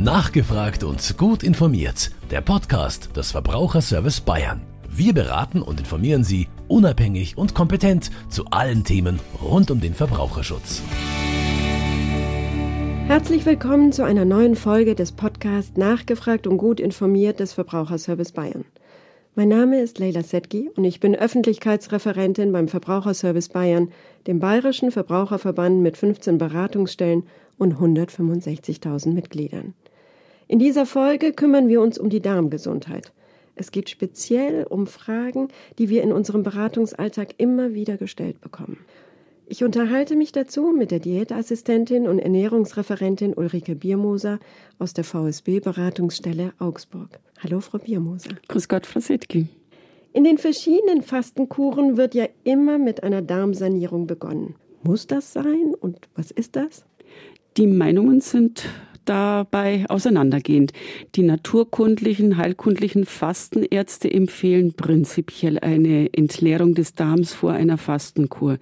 Nachgefragt und gut informiert. Der Podcast des Verbraucherservice Bayern. Wir beraten und informieren Sie unabhängig und kompetent zu allen Themen rund um den Verbraucherschutz. Herzlich willkommen zu einer neuen Folge des Podcasts Nachgefragt und gut informiert des Verbraucherservice Bayern. Mein Name ist Leila Setki und ich bin Öffentlichkeitsreferentin beim Verbraucherservice Bayern, dem bayerischen Verbraucherverband mit 15 Beratungsstellen und 165.000 Mitgliedern. In dieser Folge kümmern wir uns um die Darmgesundheit. Es geht speziell um Fragen, die wir in unserem Beratungsalltag immer wieder gestellt bekommen. Ich unterhalte mich dazu mit der Diätassistentin und Ernährungsreferentin Ulrike Biermoser aus der VSB-Beratungsstelle Augsburg. Hallo, Frau Biermoser. Grüß Gott, Frau Sittke. In den verschiedenen Fastenkuren wird ja immer mit einer Darmsanierung begonnen. Muss das sein und was ist das? Die Meinungen sind dabei auseinandergehend. Die naturkundlichen, heilkundlichen Fastenärzte empfehlen prinzipiell eine Entleerung des Darms vor einer Fastenkur.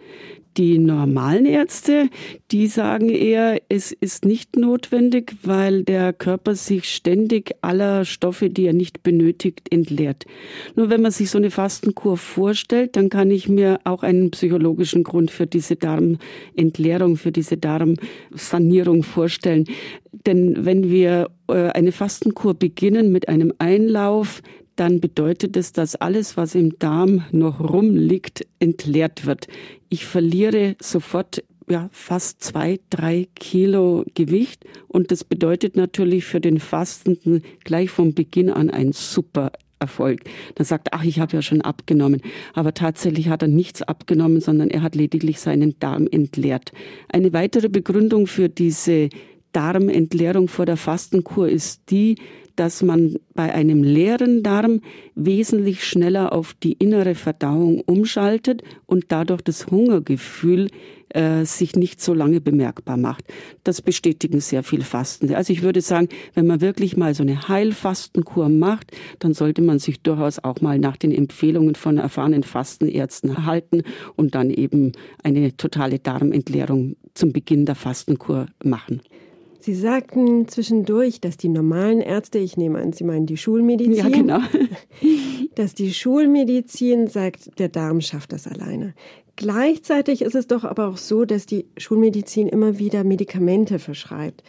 Die normalen Ärzte, die sagen eher, es ist nicht notwendig, weil der Körper sich ständig aller Stoffe, die er nicht benötigt, entleert. Nur wenn man sich so eine Fastenkur vorstellt, dann kann ich mir auch einen psychologischen Grund für diese Darmentleerung, für diese Darmsanierung vorstellen. Denn wenn wir äh, eine Fastenkur beginnen mit einem Einlauf, dann bedeutet es, dass alles, was im Darm noch rumliegt, entleert wird. Ich verliere sofort ja, fast zwei, drei Kilo Gewicht und das bedeutet natürlich für den Fastenden gleich vom Beginn an ein super Erfolg. Dann sagt, ach, ich habe ja schon abgenommen. Aber tatsächlich hat er nichts abgenommen, sondern er hat lediglich seinen Darm entleert. Eine weitere Begründung für diese Darmentleerung vor der Fastenkur ist die, dass man bei einem leeren Darm wesentlich schneller auf die innere Verdauung umschaltet und dadurch das Hungergefühl äh, sich nicht so lange bemerkbar macht. Das bestätigen sehr viel Fastende. Also ich würde sagen, wenn man wirklich mal so eine Heilfastenkur macht, dann sollte man sich durchaus auch mal nach den Empfehlungen von erfahrenen Fastenärzten halten und dann eben eine totale Darmentleerung zum Beginn der Fastenkur machen. Sie sagten zwischendurch, dass die normalen Ärzte, ich nehme an, Sie meinen die Schulmedizin, ja, genau. dass die Schulmedizin sagt, der Darm schafft das alleine. Gleichzeitig ist es doch aber auch so, dass die Schulmedizin immer wieder Medikamente verschreibt,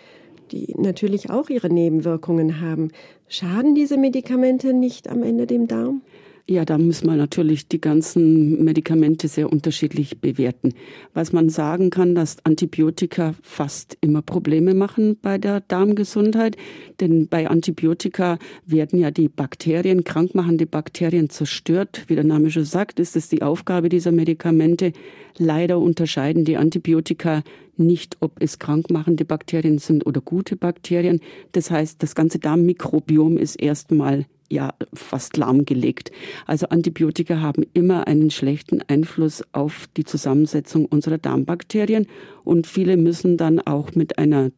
die natürlich auch ihre Nebenwirkungen haben. Schaden diese Medikamente nicht am Ende dem Darm? Ja, da muss man natürlich die ganzen Medikamente sehr unterschiedlich bewerten. Was man sagen kann, dass Antibiotika fast immer Probleme machen bei der Darmgesundheit, denn bei Antibiotika werden ja die Bakterien, krankmachende Bakterien zerstört. Wie der Name schon sagt, ist es die Aufgabe dieser Medikamente. Leider unterscheiden die Antibiotika nicht, ob es krankmachende Bakterien sind oder gute Bakterien. Das heißt, das ganze Darmmikrobiom ist erstmal ja fast lahmgelegt. Also Antibiotika haben immer einen schlechten Einfluss auf die Zusammensetzung unserer Darmbakterien und viele müssen dann auch mit einer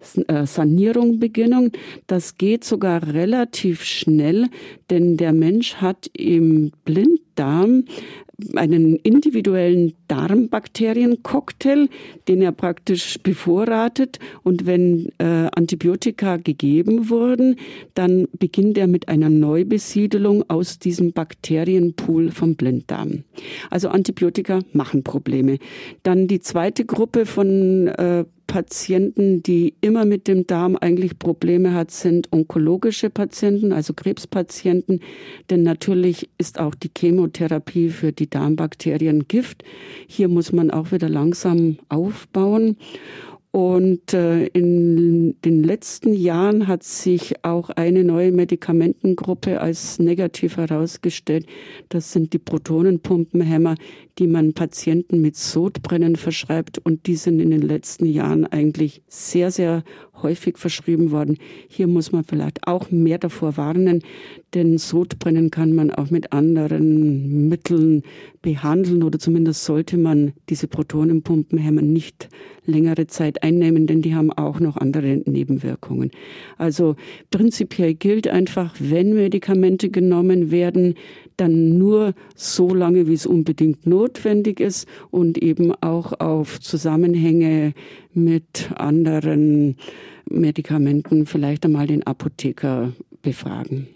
Darmsanierung beginnen. Das geht sogar relativ schnell, denn der Mensch hat im Blinddarm einen individuellen Darmbakteriencocktail, den er praktisch bevorratet. Und wenn äh, Antibiotika gegeben wurden, dann beginnt er mit einer Neubesiedelung aus diesem Bakterienpool vom Blinddarm. Also Antibiotika machen Probleme. Dann die zweite Gruppe von äh, Patienten, die immer mit dem Darm eigentlich Probleme hat, sind onkologische Patienten, also Krebspatienten. Denn natürlich ist auch die Chemotherapie für die Darmbakterien Gift. Hier muss man auch wieder langsam aufbauen. Und äh, in den letzten Jahren hat sich auch eine neue Medikamentengruppe als negativ herausgestellt. Das sind die Protonenpumpenhämmer, die man Patienten mit Sodbrennen verschreibt. Und die sind in den letzten Jahren eigentlich sehr, sehr häufig verschrieben worden. Hier muss man vielleicht auch mehr davor warnen, denn Sodbrennen kann man auch mit anderen Mitteln behandeln oder zumindest sollte man diese Protonenpumpenhämmer nicht längere Zeit einnehmen, denn die haben auch noch andere Nebenwirkungen. Also prinzipiell gilt einfach, wenn Medikamente genommen werden, dann nur so lange, wie es unbedingt notwendig ist und eben auch auf Zusammenhänge mit anderen Medikamenten vielleicht einmal den Apotheker befragen.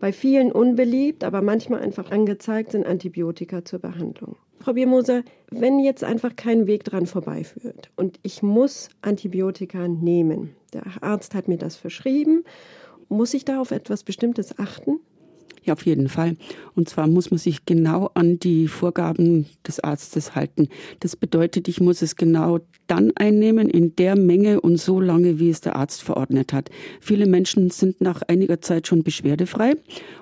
Bei vielen unbeliebt, aber manchmal einfach angezeigt sind Antibiotika zur Behandlung. Frau Biermoser, wenn jetzt einfach kein Weg dran vorbeiführt und ich muss Antibiotika nehmen, der Arzt hat mir das verschrieben, muss ich da auf etwas Bestimmtes achten? Ja, auf jeden Fall. Und zwar muss man sich genau an die Vorgaben des Arztes halten. Das bedeutet, ich muss es genau dann einnehmen, in der Menge und so lange, wie es der Arzt verordnet hat. Viele Menschen sind nach einiger Zeit schon beschwerdefrei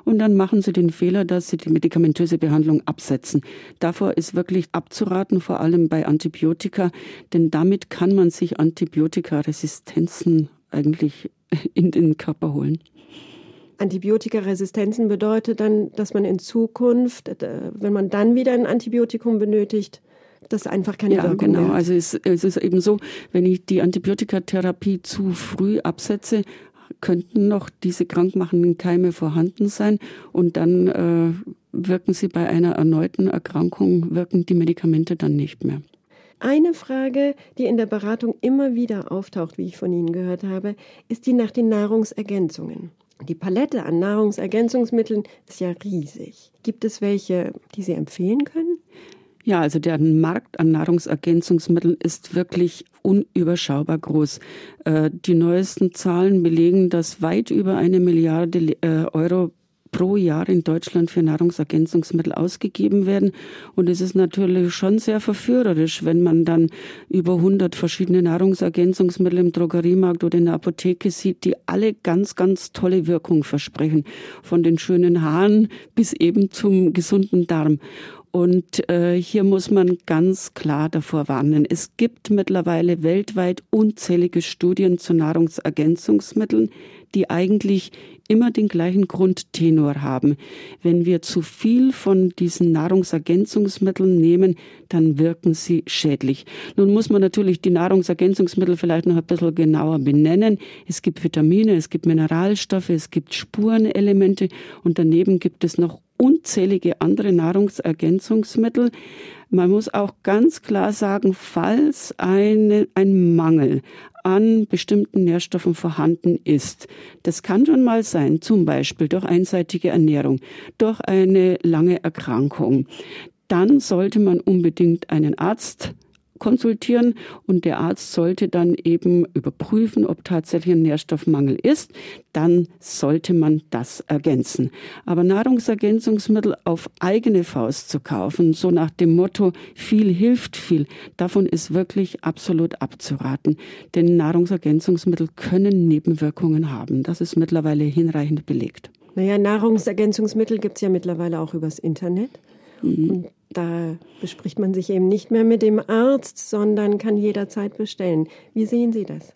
und dann machen sie den Fehler, dass sie die medikamentöse Behandlung absetzen. Davor ist wirklich abzuraten, vor allem bei Antibiotika, denn damit kann man sich Antibiotikaresistenzen eigentlich in den Körper holen. Antibiotikaresistenzen bedeutet dann, dass man in Zukunft, äh, wenn man dann wieder ein Antibiotikum benötigt, das einfach keine ja, Wirkung genau. Mehr. Also es, es ist eben so, wenn ich die Antibiotikatherapie zu früh absetze, könnten noch diese krankmachenden Keime vorhanden sein und dann äh, wirken sie bei einer erneuten Erkrankung, wirken die Medikamente dann nicht mehr. Eine Frage, die in der Beratung immer wieder auftaucht, wie ich von Ihnen gehört habe, ist die nach den Nahrungsergänzungen. Die Palette an Nahrungsergänzungsmitteln ist ja riesig. Gibt es welche, die Sie empfehlen können? Ja, also der Markt an Nahrungsergänzungsmitteln ist wirklich unüberschaubar groß. Äh, die neuesten Zahlen belegen, dass weit über eine Milliarde äh, Euro pro Jahr in Deutschland für Nahrungsergänzungsmittel ausgegeben werden. Und es ist natürlich schon sehr verführerisch, wenn man dann über 100 verschiedene Nahrungsergänzungsmittel im Drogeriemarkt oder in der Apotheke sieht, die alle ganz, ganz tolle Wirkung versprechen. Von den schönen Haaren bis eben zum gesunden Darm. Und äh, hier muss man ganz klar davor warnen. Es gibt mittlerweile weltweit unzählige Studien zu Nahrungsergänzungsmitteln, die eigentlich immer den gleichen Grundtenor haben. Wenn wir zu viel von diesen Nahrungsergänzungsmitteln nehmen, dann wirken sie schädlich. Nun muss man natürlich die Nahrungsergänzungsmittel vielleicht noch ein bisschen genauer benennen. Es gibt Vitamine, es gibt Mineralstoffe, es gibt Spurenelemente und daneben gibt es noch unzählige andere Nahrungsergänzungsmittel. Man muss auch ganz klar sagen, falls eine, ein Mangel an bestimmten Nährstoffen vorhanden ist. Das kann schon mal sein, zum Beispiel durch einseitige Ernährung, durch eine lange Erkrankung. Dann sollte man unbedingt einen Arzt konsultieren und der Arzt sollte dann eben überprüfen, ob tatsächlich ein Nährstoffmangel ist. Dann sollte man das ergänzen. Aber Nahrungsergänzungsmittel auf eigene Faust zu kaufen, so nach dem Motto, viel hilft viel, davon ist wirklich absolut abzuraten. Denn Nahrungsergänzungsmittel können Nebenwirkungen haben. Das ist mittlerweile hinreichend belegt. Naja, Nahrungsergänzungsmittel gibt es ja mittlerweile auch übers Internet. Mhm. Und da bespricht man sich eben nicht mehr mit dem Arzt, sondern kann jederzeit bestellen. Wie sehen Sie das?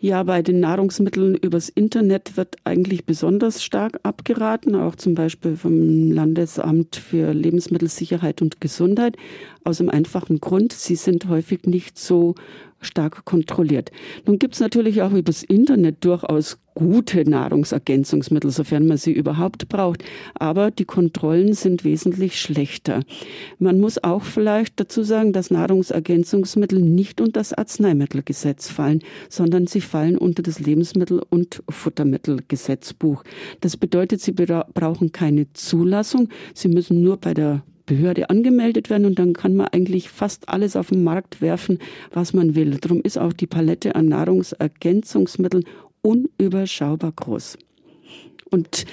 Ja, bei den Nahrungsmitteln übers Internet wird eigentlich besonders stark abgeraten, auch zum Beispiel vom Landesamt für Lebensmittelsicherheit und Gesundheit, aus dem einfachen Grund, sie sind häufig nicht so stark kontrolliert. Nun gibt es natürlich auch übers Internet durchaus gute Nahrungsergänzungsmittel, sofern man sie überhaupt braucht. Aber die Kontrollen sind wesentlich schlechter. Man muss auch vielleicht dazu sagen, dass Nahrungsergänzungsmittel nicht unter das Arzneimittelgesetz fallen, sondern sie fallen unter das Lebensmittel- und Futtermittelgesetzbuch. Das bedeutet, sie brauchen keine Zulassung. Sie müssen nur bei der Behörde angemeldet werden und dann kann man eigentlich fast alles auf den Markt werfen, was man will. Darum ist auch die Palette an Nahrungsergänzungsmitteln unüberschaubar groß. Und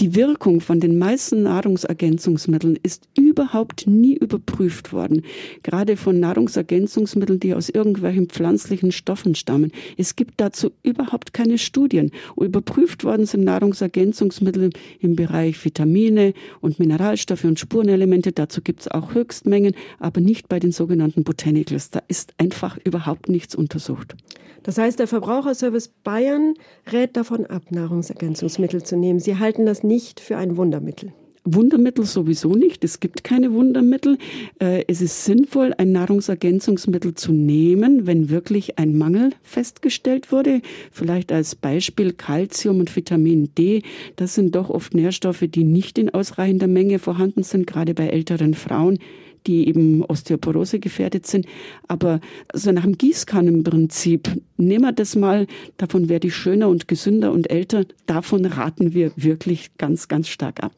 die Wirkung von den meisten Nahrungsergänzungsmitteln ist überhaupt nie überprüft worden. Gerade von Nahrungsergänzungsmitteln, die aus irgendwelchen pflanzlichen Stoffen stammen. Es gibt dazu überhaupt keine Studien. Überprüft worden sind Nahrungsergänzungsmittel im Bereich Vitamine und Mineralstoffe und Spurenelemente. Dazu gibt es auch Höchstmengen, aber nicht bei den sogenannten Botanicals. Da ist einfach überhaupt nichts untersucht. Das heißt, der Verbraucherservice Bayern rät davon ab, Nahrungsergänzungsmittel zu nehmen. Sie halten das für ein Wundermittel. Wundermittel sowieso nicht. Es gibt keine Wundermittel. Äh, es ist sinnvoll, ein Nahrungsergänzungsmittel zu nehmen, wenn wirklich ein Mangel festgestellt wurde. Vielleicht als Beispiel Calcium und Vitamin D. Das sind doch oft Nährstoffe, die nicht in ausreichender Menge vorhanden sind, gerade bei älteren Frauen die eben Osteoporose gefährdet sind. Aber so nach dem Gießkannenprinzip, nehmen wir das mal, davon werde ich schöner und gesünder und älter, davon raten wir wirklich ganz, ganz stark ab.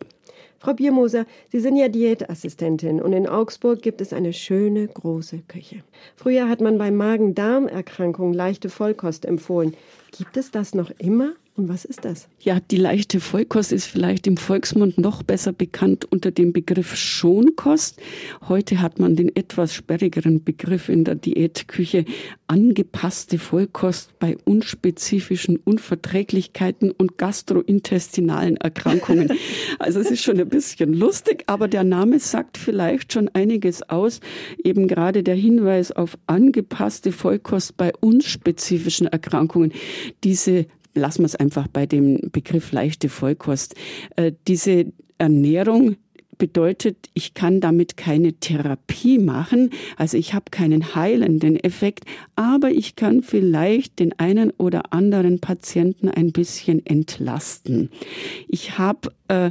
Frau Biermoser, Sie sind ja Diätassistentin und in Augsburg gibt es eine schöne große Küche. Früher hat man bei Magen-Darm-Erkrankungen leichte Vollkost empfohlen. Gibt es das noch immer? Und was ist das? Ja, die leichte Vollkost ist vielleicht im Volksmund noch besser bekannt unter dem Begriff Schonkost. Heute hat man den etwas sperrigeren Begriff in der Diätküche angepasste Vollkost bei unspezifischen Unverträglichkeiten und gastrointestinalen Erkrankungen. also es ist schon ein bisschen lustig, aber der Name sagt vielleicht schon einiges aus. Eben gerade der Hinweis auf angepasste Vollkost bei unspezifischen Erkrankungen. Diese lassen wir es einfach bei dem Begriff leichte Vollkost. Äh, diese Ernährung bedeutet, ich kann damit keine Therapie machen, also ich habe keinen heilenden Effekt, aber ich kann vielleicht den einen oder anderen Patienten ein bisschen entlasten. Ich habe äh,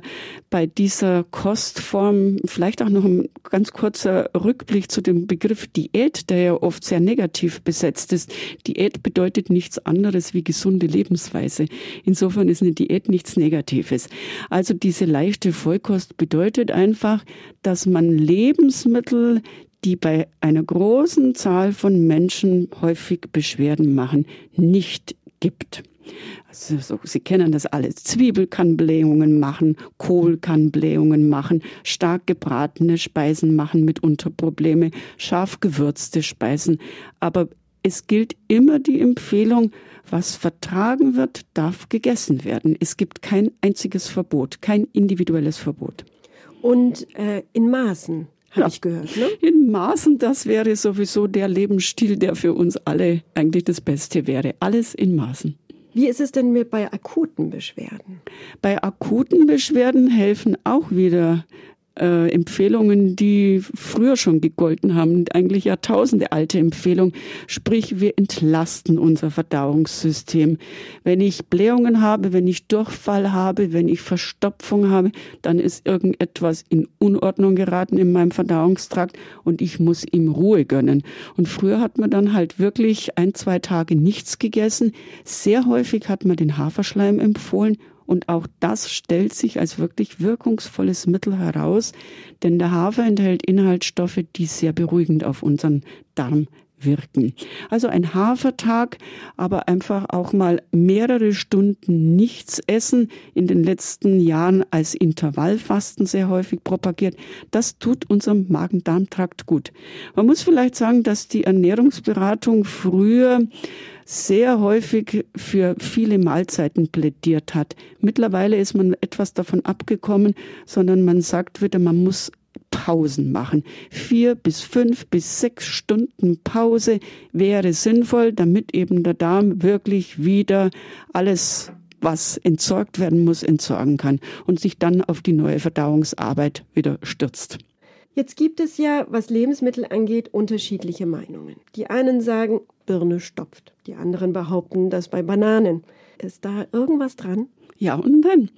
bei dieser Kostform vielleicht auch noch ein ganz kurzer Rückblick zu dem Begriff Diät, der ja oft sehr negativ besetzt ist. Diät bedeutet nichts anderes wie gesunde Lebensweise. Insofern ist eine Diät nichts Negatives. Also diese leichte Vollkost bedeutet einfach, dass man Lebensmittel, die bei einer großen Zahl von Menschen häufig Beschwerden machen, nicht gibt. Also so, Sie kennen das alles. Zwiebel kann Blähungen machen, Kohl kann Blähungen machen, stark gebratene Speisen machen mitunter Probleme, scharf gewürzte Speisen. Aber es gilt immer die Empfehlung, was vertragen wird, darf gegessen werden. Es gibt kein einziges Verbot, kein individuelles Verbot. Und äh, in Maßen, habe ja. ich gehört. Ne? In Maßen, das wäre sowieso der Lebensstil, der für uns alle eigentlich das Beste wäre. Alles in Maßen. Wie ist es denn mit bei akuten Beschwerden? Bei akuten Beschwerden helfen auch wieder äh, Empfehlungen, die früher schon gegolten haben, eigentlich Jahrtausende alte Empfehlungen. Sprich, wir entlasten unser Verdauungssystem. Wenn ich Blähungen habe, wenn ich Durchfall habe, wenn ich Verstopfung habe, dann ist irgendetwas in Unordnung geraten in meinem Verdauungstrakt und ich muss ihm Ruhe gönnen. Und früher hat man dann halt wirklich ein, zwei Tage nichts gegessen. Sehr häufig hat man den Haferschleim empfohlen und auch das stellt sich als wirklich wirkungsvolles Mittel heraus, denn der Hafer enthält Inhaltsstoffe, die sehr beruhigend auf unseren Darm wirken. Also ein Hafertag, aber einfach auch mal mehrere Stunden nichts essen, in den letzten Jahren als Intervallfasten sehr häufig propagiert, das tut unserem Magen-Darm-Trakt gut. Man muss vielleicht sagen, dass die Ernährungsberatung früher sehr häufig für viele Mahlzeiten plädiert hat. Mittlerweile ist man etwas davon abgekommen, sondern man sagt wieder, man muss Pausen machen. Vier bis fünf bis sechs Stunden Pause wäre sinnvoll, damit eben der Darm wirklich wieder alles was entsorgt werden muss, entsorgen kann und sich dann auf die neue Verdauungsarbeit wieder stürzt. Jetzt gibt es ja, was Lebensmittel angeht, unterschiedliche Meinungen. Die einen sagen, Birne stopft. Die anderen behaupten, dass bei Bananen. Ist da irgendwas dran? Ja und nein.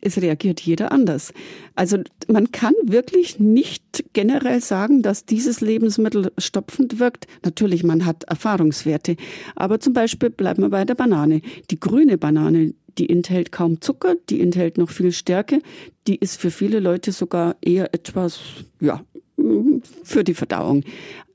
Es reagiert jeder anders. Also man kann wirklich nicht generell sagen, dass dieses Lebensmittel stopfend wirkt. Natürlich, man hat Erfahrungswerte. Aber zum Beispiel bleiben wir bei der Banane. Die grüne Banane, die enthält kaum Zucker, die enthält noch viel Stärke, die ist für viele Leute sogar eher etwas, ja, für die Verdauung.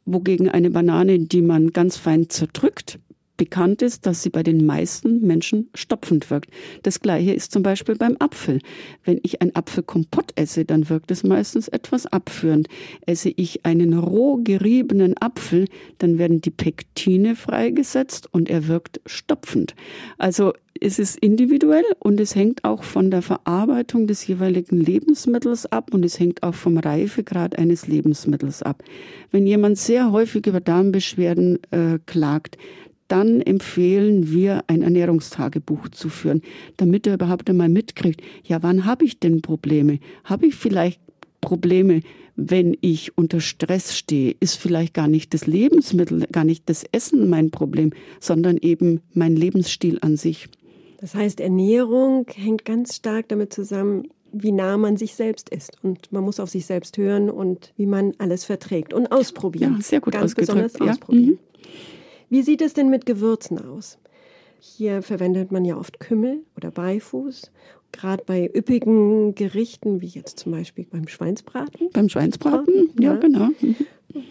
Wogegen eine Banane, die man ganz fein zerdrückt, bekannt ist, dass sie bei den meisten Menschen stopfend wirkt. Das gleiche ist zum Beispiel beim Apfel. Wenn ich ein Apfelkompott esse, dann wirkt es meistens etwas abführend. Esse ich einen roh geriebenen Apfel, dann werden die Pektine freigesetzt und er wirkt stopfend. Also es ist individuell und es hängt auch von der Verarbeitung des jeweiligen Lebensmittels ab und es hängt auch vom Reifegrad eines Lebensmittels ab. Wenn jemand sehr häufig über Darmbeschwerden äh, klagt, dann empfehlen wir, ein Ernährungstagebuch zu führen, damit er überhaupt einmal mitkriegt, ja, wann habe ich denn Probleme? Habe ich vielleicht Probleme, wenn ich unter Stress stehe? Ist vielleicht gar nicht das Lebensmittel, gar nicht das Essen mein Problem, sondern eben mein Lebensstil an sich. Das heißt, Ernährung hängt ganz stark damit zusammen, wie nah man sich selbst ist. Und man muss auf sich selbst hören und wie man alles verträgt und ausprobieren. Ja, sehr gut Ganz besonders ja. ausprobieren. Mhm. Wie sieht es denn mit Gewürzen aus? Hier verwendet man ja oft Kümmel oder Beifuß. Gerade bei üppigen Gerichten, wie jetzt zum Beispiel beim Schweinsbraten. Beim Schweinsbraten, ja, Ja. genau. Mhm.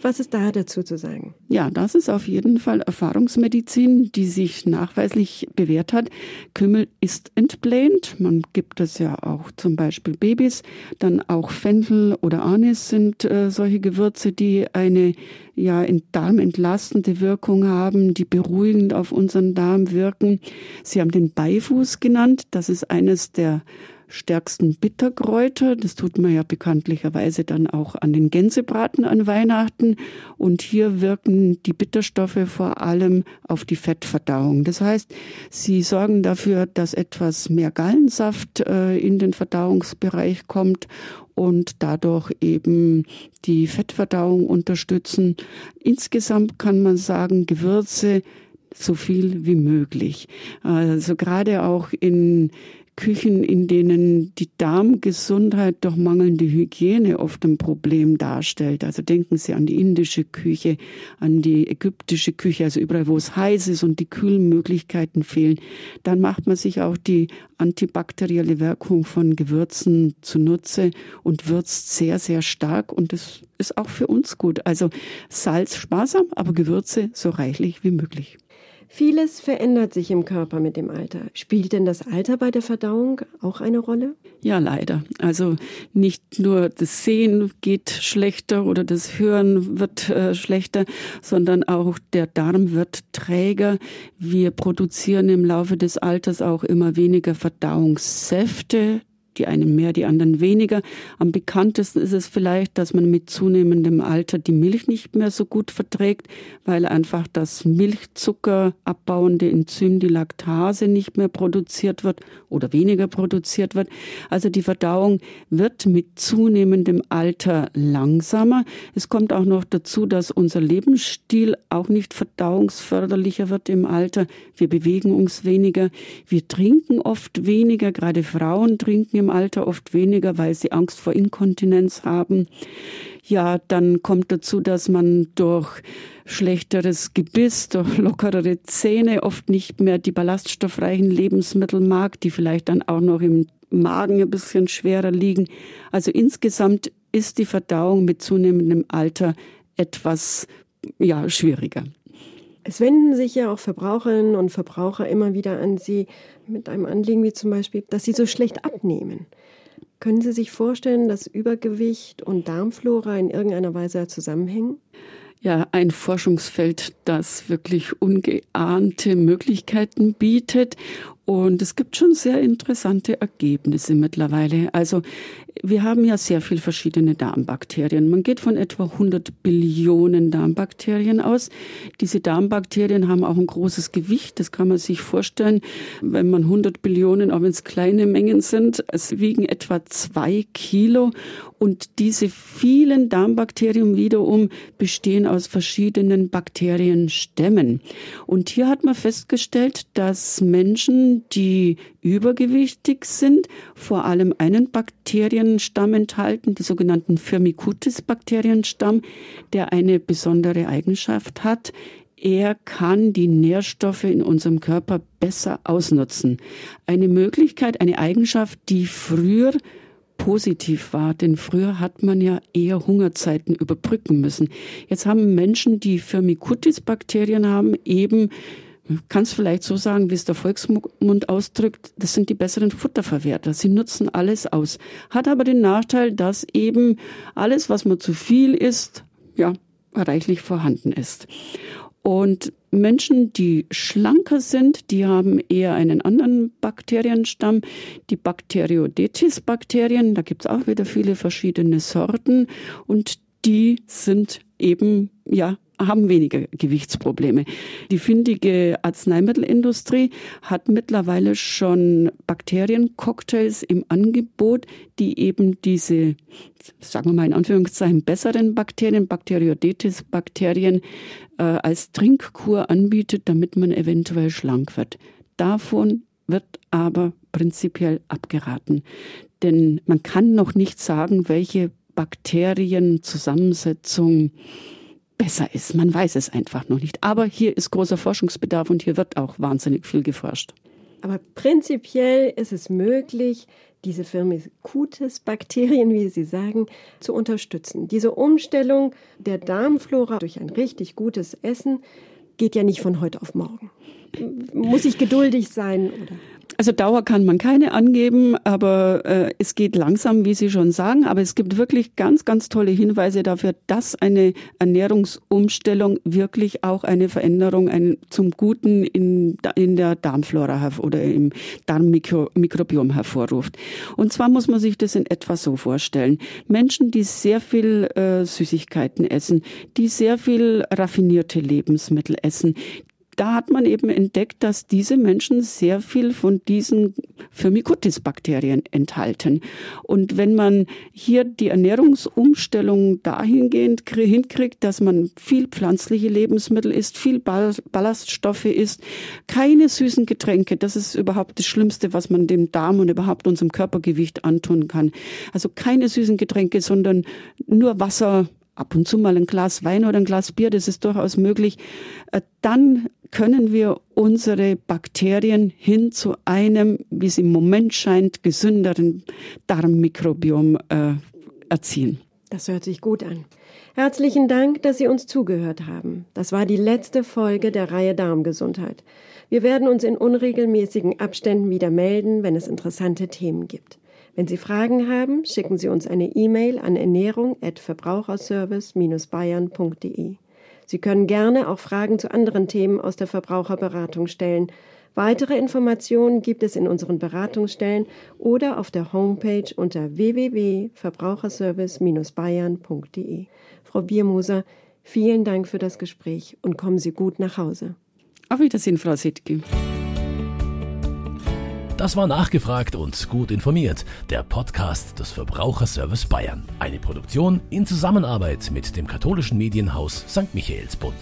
Was ist da dazu zu sagen? Ja, das ist auf jeden Fall Erfahrungsmedizin, die sich nachweislich bewährt hat. Kümmel ist entblähend. Man gibt es ja auch zum Beispiel Babys. Dann auch Fenchel oder Anis sind äh, solche Gewürze, die eine ja in Darm entlastende Wirkung haben, die beruhigend auf unseren Darm wirken. Sie haben den Beifuß genannt. Das ist eines der stärksten Bitterkräuter. Das tut man ja bekanntlicherweise dann auch an den Gänsebraten an Weihnachten. Und hier wirken die Bitterstoffe vor allem auf die Fettverdauung. Das heißt, sie sorgen dafür, dass etwas mehr Gallensaft äh, in den Verdauungsbereich kommt und dadurch eben die Fettverdauung unterstützen. Insgesamt kann man sagen, Gewürze so viel wie möglich. Also gerade auch in Küchen, in denen die Darmgesundheit durch mangelnde Hygiene oft ein Problem darstellt. Also denken Sie an die indische Küche, an die ägyptische Küche, also überall, wo es heiß ist und die Kühlmöglichkeiten fehlen. Dann macht man sich auch die antibakterielle Wirkung von Gewürzen zunutze und würzt sehr, sehr stark. Und das ist auch für uns gut. Also Salz sparsam, aber Gewürze so reichlich wie möglich. Vieles verändert sich im Körper mit dem Alter. Spielt denn das Alter bei der Verdauung auch eine Rolle? Ja, leider. Also nicht nur das Sehen geht schlechter oder das Hören wird äh, schlechter, sondern auch der Darm wird träger. Wir produzieren im Laufe des Alters auch immer weniger Verdauungssäfte die einen mehr, die anderen weniger. Am bekanntesten ist es vielleicht, dass man mit zunehmendem Alter die Milch nicht mehr so gut verträgt, weil einfach das Milchzucker abbauende Enzym, die Laktase, nicht mehr produziert wird oder weniger produziert wird. Also die Verdauung wird mit zunehmendem Alter langsamer. Es kommt auch noch dazu, dass unser Lebensstil auch nicht verdauungsförderlicher wird im Alter. Wir bewegen uns weniger. Wir trinken oft weniger. Gerade Frauen trinken im Alter oft weniger, weil sie Angst vor Inkontinenz haben. Ja, dann kommt dazu, dass man durch schlechteres Gebiss, durch lockerere Zähne oft nicht mehr die ballaststoffreichen Lebensmittel mag, die vielleicht dann auch noch im Magen ein bisschen schwerer liegen. Also insgesamt ist die Verdauung mit zunehmendem Alter etwas ja, schwieriger. Es wenden sich ja auch Verbraucherinnen und Verbraucher immer wieder an Sie mit einem Anliegen wie zum Beispiel, dass sie so schlecht abnehmen. Können Sie sich vorstellen, dass Übergewicht und Darmflora in irgendeiner Weise zusammenhängen? ja ein Forschungsfeld, das wirklich ungeahnte Möglichkeiten bietet. Und es gibt schon sehr interessante Ergebnisse mittlerweile. Also wir haben ja sehr viel verschiedene Darmbakterien. Man geht von etwa 100 Billionen Darmbakterien aus. Diese Darmbakterien haben auch ein großes Gewicht. Das kann man sich vorstellen, wenn man 100 Billionen, auch wenn es kleine Mengen sind, es wiegen etwa zwei Kilo. Und diese vielen Darmbakterien wiederum bestehen aus verschiedenen Bakterienstämmen. Und hier hat man festgestellt, dass Menschen, die übergewichtig sind, vor allem einen Bakterienstamm enthalten, die sogenannten Firmicutes-Bakterienstamm, der eine besondere Eigenschaft hat. Er kann die Nährstoffe in unserem Körper besser ausnutzen. Eine Möglichkeit, eine Eigenschaft, die früher positiv war, denn früher hat man ja eher Hungerzeiten überbrücken müssen. Jetzt haben Menschen, die Firmicutes-Bakterien haben, eben kann es vielleicht so sagen, wie es der Volksmund ausdrückt, das sind die besseren Futterverwerter. Sie nutzen alles aus. Hat aber den Nachteil, dass eben alles, was man zu viel isst, ja, reichlich vorhanden ist. Und Menschen, die schlanker sind, die haben eher einen anderen Bakterienstamm, die Bacteroidetes-Bakterien. Da gibt es auch wieder viele verschiedene Sorten und die sind eben ja haben weniger Gewichtsprobleme. Die findige Arzneimittelindustrie hat mittlerweile schon Bakteriencocktails im Angebot, die eben diese, sagen wir mal in Anführungszeichen, besseren Bakterien, Bacteroidetes-Bakterien äh, als Trinkkur anbietet, damit man eventuell schlank wird. Davon wird aber prinzipiell abgeraten. Denn man kann noch nicht sagen, welche Bakterienzusammensetzung besser ist. Man weiß es einfach noch nicht. Aber hier ist großer Forschungsbedarf und hier wird auch wahnsinnig viel geforscht. Aber prinzipiell ist es möglich, diese Firmicutes-Bakterien, wie Sie sagen, zu unterstützen. Diese Umstellung der Darmflora durch ein richtig gutes Essen geht ja nicht von heute auf morgen. Muss ich geduldig sein? Oder? Also Dauer kann man keine angeben, aber äh, es geht langsam, wie Sie schon sagen. Aber es gibt wirklich ganz, ganz tolle Hinweise dafür, dass eine Ernährungsumstellung wirklich auch eine Veränderung ein, zum Guten in, in der Darmflora oder im Darmmikrobiom hervorruft. Und zwar muss man sich das in etwa so vorstellen. Menschen, die sehr viel äh, Süßigkeiten essen, die sehr viel raffinierte Lebensmittel essen, da hat man eben entdeckt, dass diese Menschen sehr viel von diesen Firmicutes-Bakterien enthalten. Und wenn man hier die Ernährungsumstellung dahingehend hinkriegt, dass man viel pflanzliche Lebensmittel isst, viel Ballaststoffe isst, keine süßen Getränke, das ist überhaupt das Schlimmste, was man dem Darm und überhaupt unserem Körpergewicht antun kann. Also keine süßen Getränke, sondern nur Wasser, ab und zu mal ein Glas Wein oder ein Glas Bier, das ist durchaus möglich, äh, dann können wir unsere Bakterien hin zu einem, wie es im Moment scheint, gesünderen Darmmikrobiom äh, erziehen. Das hört sich gut an. Herzlichen Dank, dass Sie uns zugehört haben. Das war die letzte Folge der Reihe Darmgesundheit. Wir werden uns in unregelmäßigen Abständen wieder melden, wenn es interessante Themen gibt. Wenn Sie Fragen haben, schicken Sie uns eine E-Mail an ernährung@verbraucherservice-bayern.de. Sie können gerne auch Fragen zu anderen Themen aus der Verbraucherberatung stellen. Weitere Informationen gibt es in unseren Beratungsstellen oder auf der Homepage unter www.verbraucherservice-bayern.de. Frau Biermoser, vielen Dank für das Gespräch und kommen Sie gut nach Hause. Auf Wiedersehen, Frau Sittke. Das war nachgefragt und gut informiert. Der Podcast des Verbraucherservice Bayern. Eine Produktion in Zusammenarbeit mit dem katholischen Medienhaus St. Michaelsbund.